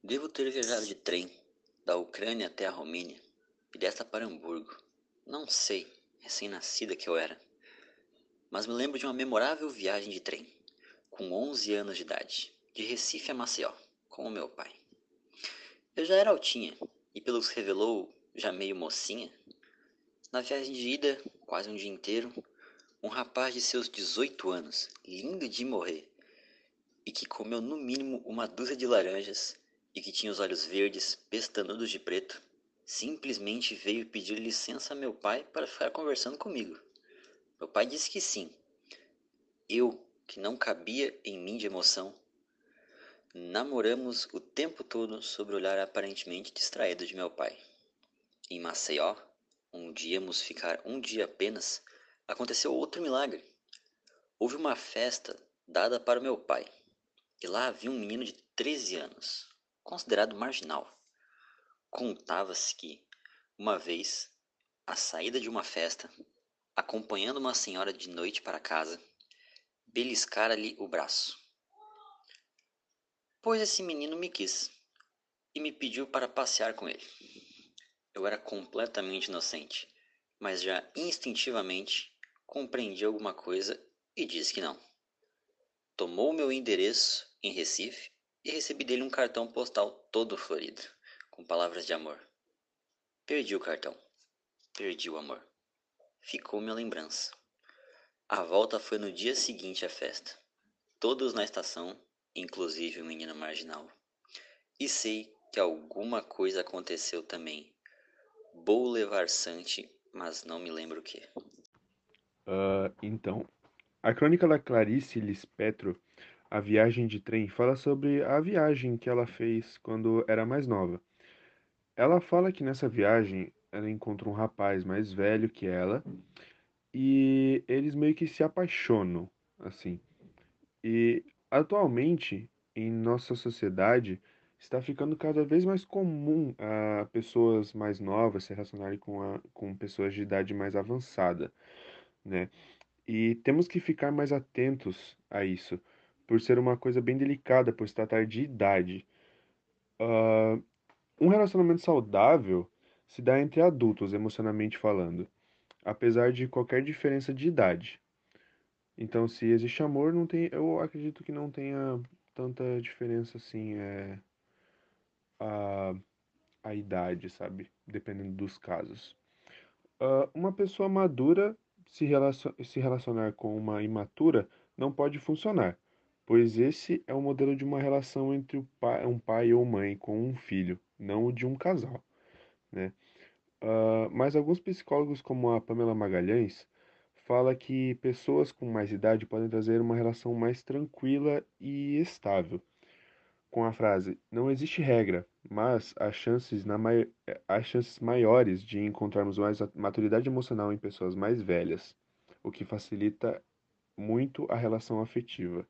Devo ter viajado de trem, da Ucrânia até a Romênia, e desta para Hamburgo. Não sei, recém-nascida que eu era. Mas me lembro de uma memorável viagem de trem, com 11 anos de idade, de Recife a Maceió, com o meu pai. Eu já era altinha, e pelo que revelou, já meio mocinha. Na viagem de ida, quase um dia inteiro, um rapaz de seus 18 anos, lindo de morrer, e que comeu no mínimo uma dúzia de laranjas e que tinha os olhos verdes, pestanudos de preto, simplesmente veio pedir licença a meu pai para ficar conversando comigo. Meu pai disse que sim. Eu, que não cabia em mim de emoção, namoramos o tempo todo sob o olhar aparentemente distraído de meu pai. Em Maceió, onde íamos ficar um dia apenas, aconteceu outro milagre. Houve uma festa dada para meu pai, e lá havia um menino de 13 anos, considerado marginal. Contava-se que, uma vez, à saída de uma festa, acompanhando uma senhora de noite para casa, beliscara-lhe o braço. Pois esse menino me quis e me pediu para passear com ele. Eu era completamente inocente, mas já instintivamente compreendi alguma coisa e disse que não. Tomou meu endereço em Recife e recebi dele um cartão postal todo florido, com palavras de amor. Perdi o cartão. Perdi o amor. Ficou minha lembrança. A volta foi no dia seguinte à festa. Todos na estação, inclusive o menino marginal. E sei que alguma coisa aconteceu também. levar Sante, mas não me lembro o que. Uh, então, a crônica da Clarice Lispetro a Viagem de Trem fala sobre a viagem que ela fez quando era mais nova. Ela fala que nessa viagem ela encontra um rapaz mais velho que ela e eles meio que se apaixonam, assim. E atualmente em nossa sociedade está ficando cada vez mais comum a pessoas mais novas se relacionarem com, a, com pessoas de idade mais avançada, né? E temos que ficar mais atentos a isso por ser uma coisa bem delicada, por se tratar de idade. Uh, um relacionamento saudável se dá entre adultos, emocionalmente falando, apesar de qualquer diferença de idade. Então, se existe amor, não tem, eu acredito que não tenha tanta diferença assim, é, a, a idade, sabe? Dependendo dos casos. Uh, uma pessoa madura se, relacion, se relacionar com uma imatura não pode funcionar pois esse é o modelo de uma relação entre pai, um pai ou mãe com um filho, não o de um casal. Né? Uh, mas alguns psicólogos, como a Pamela Magalhães, fala que pessoas com mais idade podem trazer uma relação mais tranquila e estável. Com a frase, não existe regra, mas há chances, na mai... há chances maiores de encontrarmos mais maturidade emocional em pessoas mais velhas, o que facilita muito a relação afetiva.